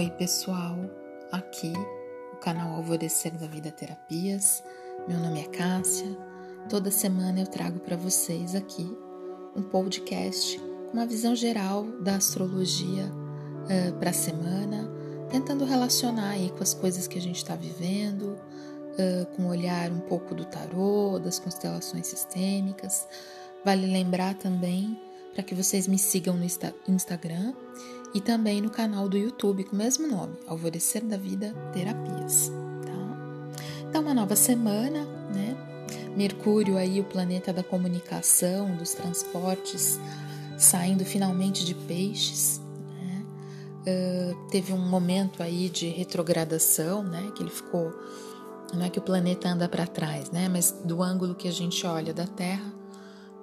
Oi, pessoal. Aqui, o canal Alvorecer da Vida Terapias. Meu nome é Cássia. Toda semana eu trago para vocês aqui um podcast com uma visão geral da astrologia uh, para a semana, tentando relacionar aí com as coisas que a gente está vivendo, uh, com olhar um pouco do tarô, das constelações sistêmicas. Vale lembrar também para que vocês me sigam no Instagram e também no canal do YouTube com o mesmo nome, Alvorecer da Vida Terapias. Tá? Então, uma nova semana, né? Mercúrio aí, o planeta da comunicação, dos transportes, saindo finalmente de peixes. Né? Uh, teve um momento aí de retrogradação, né? Que ele ficou. Não é que o planeta anda para trás, né? Mas do ângulo que a gente olha da Terra,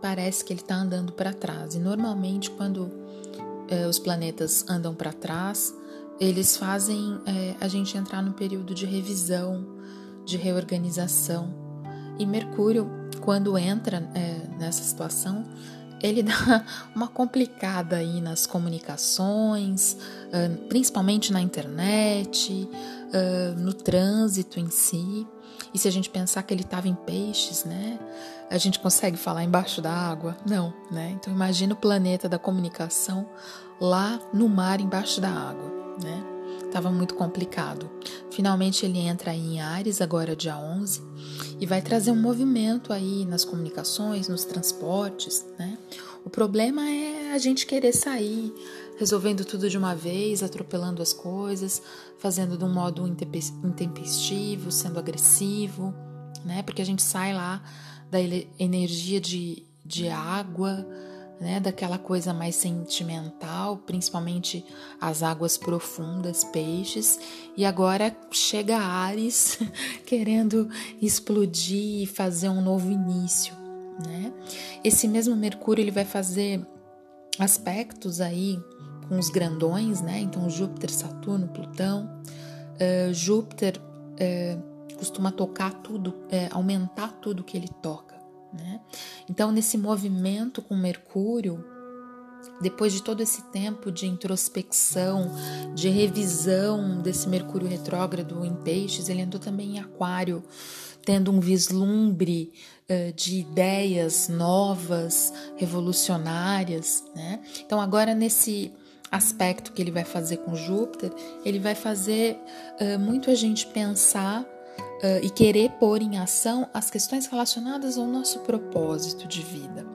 parece que ele está andando para trás. E normalmente, quando é, os planetas andam para trás, eles fazem é, a gente entrar no período de revisão, de reorganização. E Mercúrio, quando entra é, nessa situação, ele dá uma complicada aí nas comunicações, principalmente na internet, no trânsito em si. E se a gente pensar que ele estava em peixes, né? A gente consegue falar embaixo da água? Não, né? Então imagina o planeta da comunicação lá no mar embaixo da água, né? Tava muito complicado. Finalmente ele entra aí em Ares agora dia 11 e vai trazer um movimento aí nas comunicações, nos transportes, né? O problema é a gente querer sair resolvendo tudo de uma vez, atropelando as coisas, fazendo de um modo intempestivo, sendo agressivo, né? Porque a gente sai lá da energia de, de água, né? Daquela coisa mais sentimental, principalmente as águas profundas, peixes, e agora chega Ares querendo explodir e fazer um novo início, né? Esse mesmo Mercúrio ele vai fazer aspectos aí com os grandões, né? Então, Júpiter, Saturno, Plutão. Uh, Júpiter uh, costuma tocar tudo, uh, aumentar tudo que ele toca, né? Então, nesse movimento com Mercúrio, depois de todo esse tempo de introspecção, de revisão desse Mercúrio retrógrado em Peixes, ele andou também em Aquário, tendo um vislumbre uh, de ideias novas, revolucionárias, né? Então agora nesse aspecto que ele vai fazer com Júpiter, ele vai fazer uh, muito a gente pensar uh, e querer pôr em ação as questões relacionadas ao nosso propósito de vida?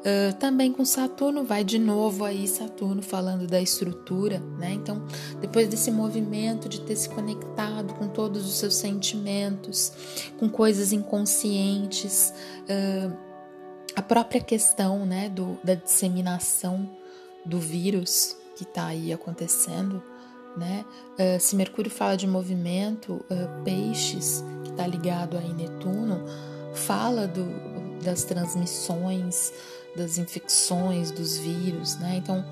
Uh, também com Saturno vai de novo aí Saturno falando da estrutura, né? Então, depois desse movimento de ter se conectado com todos os seus sentimentos, com coisas inconscientes, uh, a própria questão, né, do, da disseminação do vírus que está aí acontecendo, né? Uh, se Mercúrio fala de movimento, peixes, que está ligado aí Netuno, fala do, das transmissões, das infecções, dos vírus, né? Então,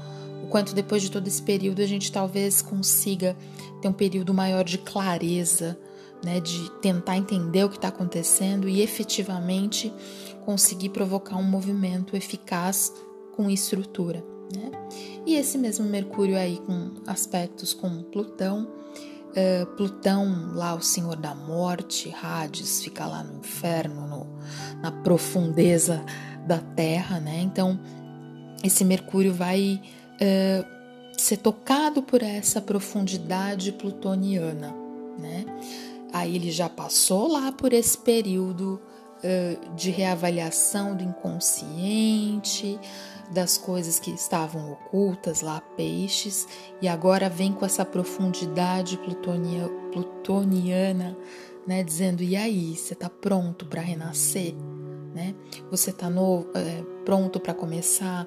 o quanto depois de todo esse período a gente talvez consiga ter um período maior de clareza, né? De tentar entender o que está acontecendo e efetivamente conseguir provocar um movimento eficaz com estrutura. Né? E esse mesmo Mercúrio aí com aspectos com Plutão, uh, Plutão lá o Senhor da Morte, Hades fica lá no inferno, no, na profundeza da Terra, né? Então esse Mercúrio vai uh, ser tocado por essa profundidade plutoniana, né? Aí ele já passou lá por esse período uh, de reavaliação do inconsciente, das coisas que estavam ocultas lá, peixes, e agora vem com essa profundidade plutonia, plutoniana, né, dizendo: e aí, você está pronto para renascer? Né? Você está é, pronto para começar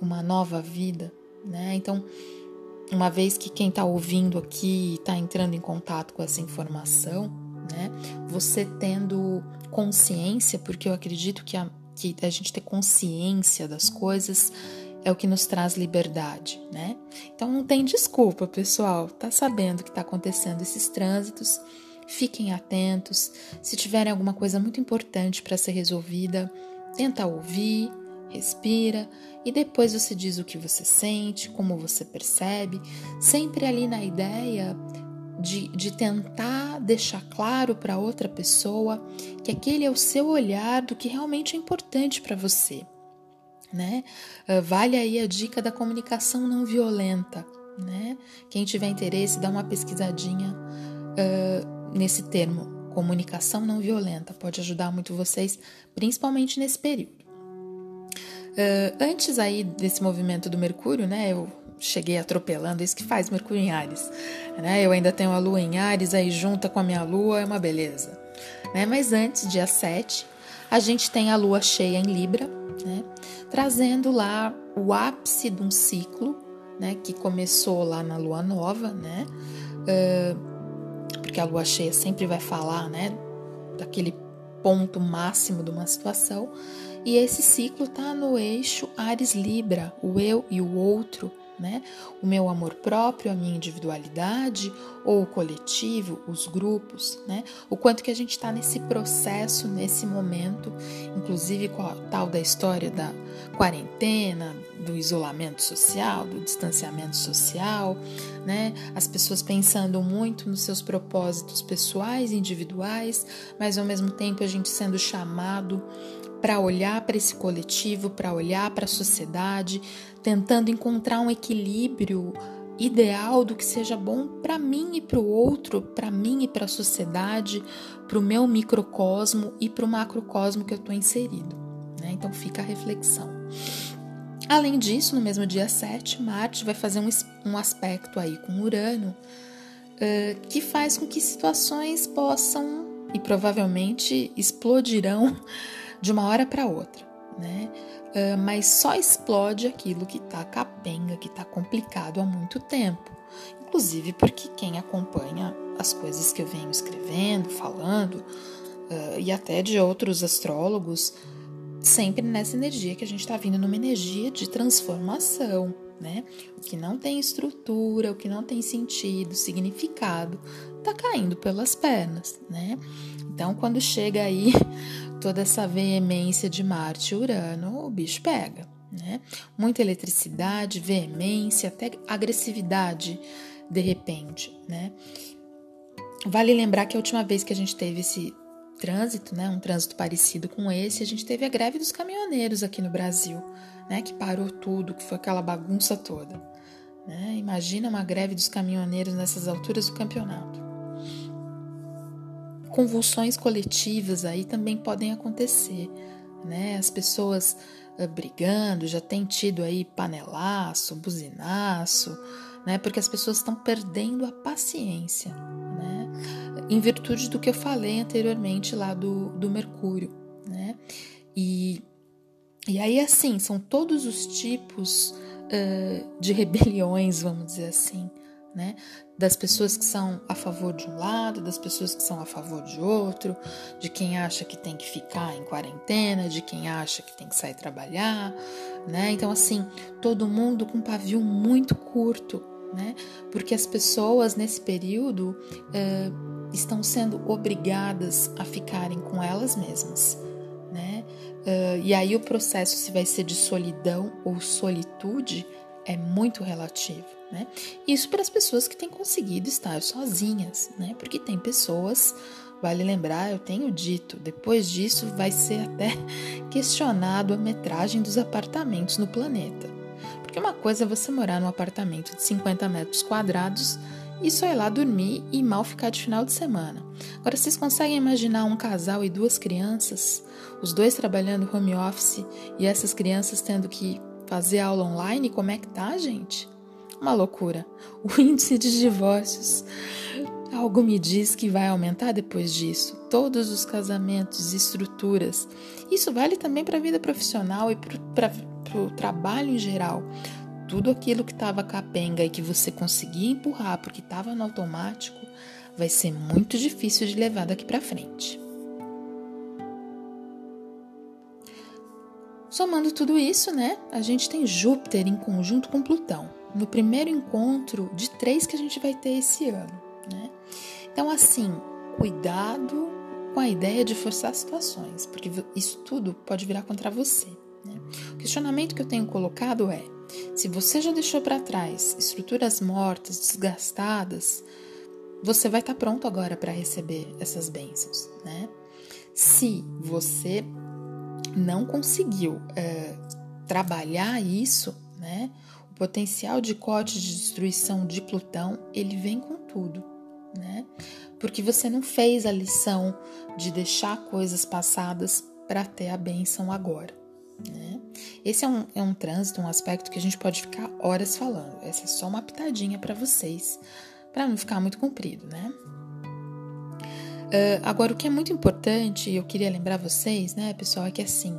uma nova vida? Né? Então, uma vez que quem está ouvindo aqui está entrando em contato com essa informação, né, você tendo consciência, porque eu acredito que a que a gente ter consciência das coisas é o que nos traz liberdade, né? Então não tem desculpa, pessoal. Tá sabendo que está acontecendo esses trânsitos? Fiquem atentos. Se tiverem alguma coisa muito importante para ser resolvida, tenta ouvir, respira e depois você diz o que você sente, como você percebe, sempre ali na ideia de, de tentar deixar claro para outra pessoa que aquele é o seu olhar do que realmente é importante para você. Né? Uh, vale aí a dica da comunicação não violenta. Né? Quem tiver interesse, dá uma pesquisadinha uh, nesse termo, comunicação não violenta. Pode ajudar muito vocês, principalmente nesse período. Uh, antes aí desse movimento do Mercúrio, né? Eu cheguei atropelando, isso que faz Mercúrio em Ares. Né? Eu ainda tenho a Lua em Ares, aí junta com a minha Lua, é uma beleza. Né? Mas antes, dia 7, a gente tem a Lua cheia em Libra, né? trazendo lá o ápice de um ciclo, né? que começou lá na Lua Nova, né? Uh, porque a Lua cheia sempre vai falar né? daquele ponto máximo de uma situação. E esse ciclo está no eixo Ares Libra, o eu e o outro, né? O meu amor próprio, a minha individualidade, ou o coletivo, os grupos, né? O quanto que a gente está nesse processo, nesse momento, inclusive com a tal da história da quarentena, do isolamento social, do distanciamento social, né? As pessoas pensando muito nos seus propósitos pessoais, individuais, mas ao mesmo tempo a gente sendo chamado para olhar para esse coletivo, para olhar para a sociedade, tentando encontrar um equilíbrio ideal do que seja bom para mim e para o outro, para mim e para a sociedade, para o meu microcosmo e para o macrocosmo que eu estou inserido. Né? Então fica a reflexão. Além disso, no mesmo dia 7, Marte vai fazer um, um aspecto aí com Urano uh, que faz com que situações possam e provavelmente explodirão de uma hora para outra, né? Uh, mas só explode aquilo que está capenga, que está complicado há muito tempo. Inclusive porque quem acompanha as coisas que eu venho escrevendo, falando, uh, e até de outros astrólogos, sempre nessa energia que a gente está vindo numa energia de transformação, né? O que não tem estrutura, o que não tem sentido, significado, tá caindo pelas pernas, né? Então, quando chega aí toda essa veemência de Marte e Urano, o bicho pega, né? Muita eletricidade, veemência, até agressividade de repente, né? Vale lembrar que a última vez que a gente teve esse trânsito, né, um trânsito parecido com esse, a gente teve a greve dos caminhoneiros aqui no Brasil, né, que parou tudo, que foi aquela bagunça toda. Né? Imagina uma greve dos caminhoneiros nessas alturas do campeonato convulsões coletivas aí também podem acontecer, né? As pessoas brigando, já tem tido aí panelaço, buzinaço, né? Porque as pessoas estão perdendo a paciência, né? Em virtude do que eu falei anteriormente lá do, do Mercúrio, né? E, e aí, assim, são todos os tipos uh, de rebeliões, vamos dizer assim, né? Das pessoas que são a favor de um lado, das pessoas que são a favor de outro, de quem acha que tem que ficar em quarentena, de quem acha que tem que sair trabalhar, né? Então, assim, todo mundo com um pavio muito curto, né? Porque as pessoas nesse período é, estão sendo obrigadas a ficarem com elas mesmas, né? Uh, e aí o processo se vai ser de solidão ou solitude é muito relativo, né? Isso para as pessoas que têm conseguido estar sozinhas, né? Porque tem pessoas, vale lembrar, eu tenho dito, depois disso vai ser até questionado a metragem dos apartamentos no planeta. Porque uma coisa é você morar num apartamento de 50 metros quadrados e só ir lá dormir e mal ficar de final de semana. Agora, vocês conseguem imaginar um casal e duas crianças, os dois trabalhando home office e essas crianças tendo que fazer aula online, como é que tá, gente? Uma loucura. O índice de divórcios. Algo me diz que vai aumentar depois disso. Todos os casamentos, estruturas. Isso vale também para a vida profissional e para o trabalho em geral. Tudo aquilo que estava capenga e que você conseguia empurrar porque estava no automático vai ser muito difícil de levar daqui para frente. Somando tudo isso, né, a gente tem Júpiter em conjunto com Plutão, no primeiro encontro de três que a gente vai ter esse ano, né? Então, assim, cuidado com a ideia de forçar situações, porque isso tudo pode virar contra você, Né? O questionamento que eu tenho colocado é: se você já deixou para trás estruturas mortas, desgastadas, você vai estar tá pronto agora para receber essas bênçãos, né? Se você não conseguiu é, trabalhar isso, né? O potencial de corte de destruição de Plutão ele vem com tudo, né? Porque você não fez a lição de deixar coisas passadas para ter a bênção agora. Né? Esse é um, é um trânsito, um aspecto que a gente pode ficar horas falando. Essa é só uma pitadinha para vocês, para não ficar muito comprido, né? Uh, agora, o que é muito importante, e eu queria lembrar vocês, né, pessoal, é que assim,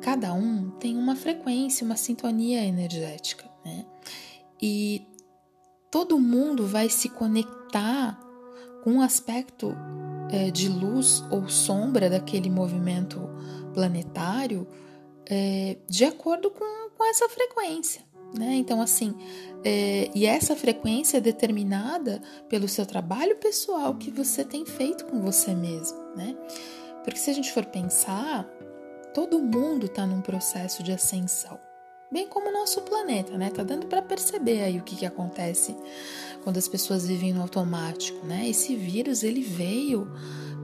cada um tem uma frequência, uma sintonia energética, né? E todo mundo vai se conectar com um aspecto é, de luz ou sombra daquele movimento planetário é, de acordo com, com essa frequência. Né? Então, assim, é, e essa frequência é determinada pelo seu trabalho pessoal que você tem feito com você mesmo, né? Porque se a gente for pensar, todo mundo está num processo de ascensão, bem como o nosso planeta, né? Tá dando para perceber aí o que, que acontece quando as pessoas vivem no automático, né? Esse vírus ele veio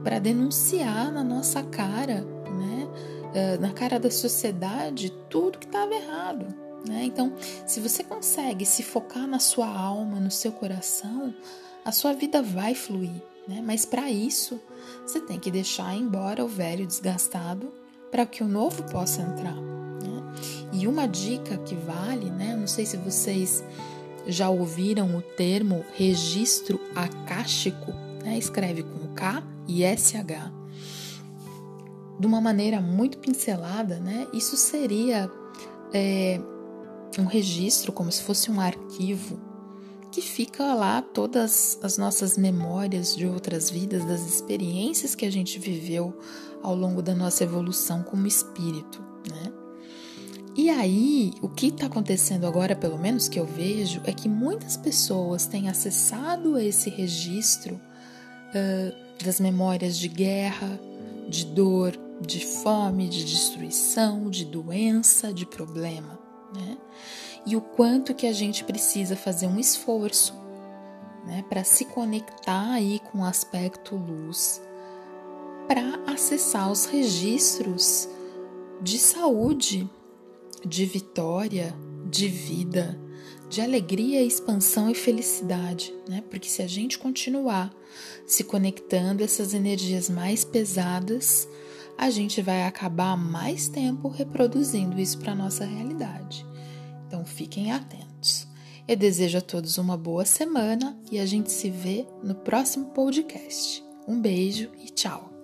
para denunciar na nossa cara, né? Eh, na cara da sociedade tudo que estava errado. Né? Então, se você consegue se focar na sua alma, no seu coração, a sua vida vai fluir. Né? Mas para isso, você tem que deixar embora o velho desgastado para que o novo possa entrar. Né? E uma dica que vale, né? não sei se vocês já ouviram o termo registro acástico, né? escreve com K e SH de uma maneira muito pincelada, né? Isso seria é, um registro, como se fosse um arquivo, que fica lá todas as nossas memórias de outras vidas, das experiências que a gente viveu ao longo da nossa evolução como espírito, né? E aí, o que está acontecendo agora, pelo menos que eu vejo, é que muitas pessoas têm acessado esse registro uh, das memórias de guerra, de dor, de fome, de destruição, de doença, de problema, né? E o quanto que a gente precisa fazer um esforço, né, para se conectar aí com o aspecto luz, para acessar os registros de saúde, de vitória, de vida, de alegria, expansão e felicidade, né? Porque se a gente continuar se conectando essas energias mais pesadas, a gente vai acabar mais tempo reproduzindo isso para nossa realidade. Então fiquem atentos. Eu desejo a todos uma boa semana e a gente se vê no próximo podcast. Um beijo e tchau!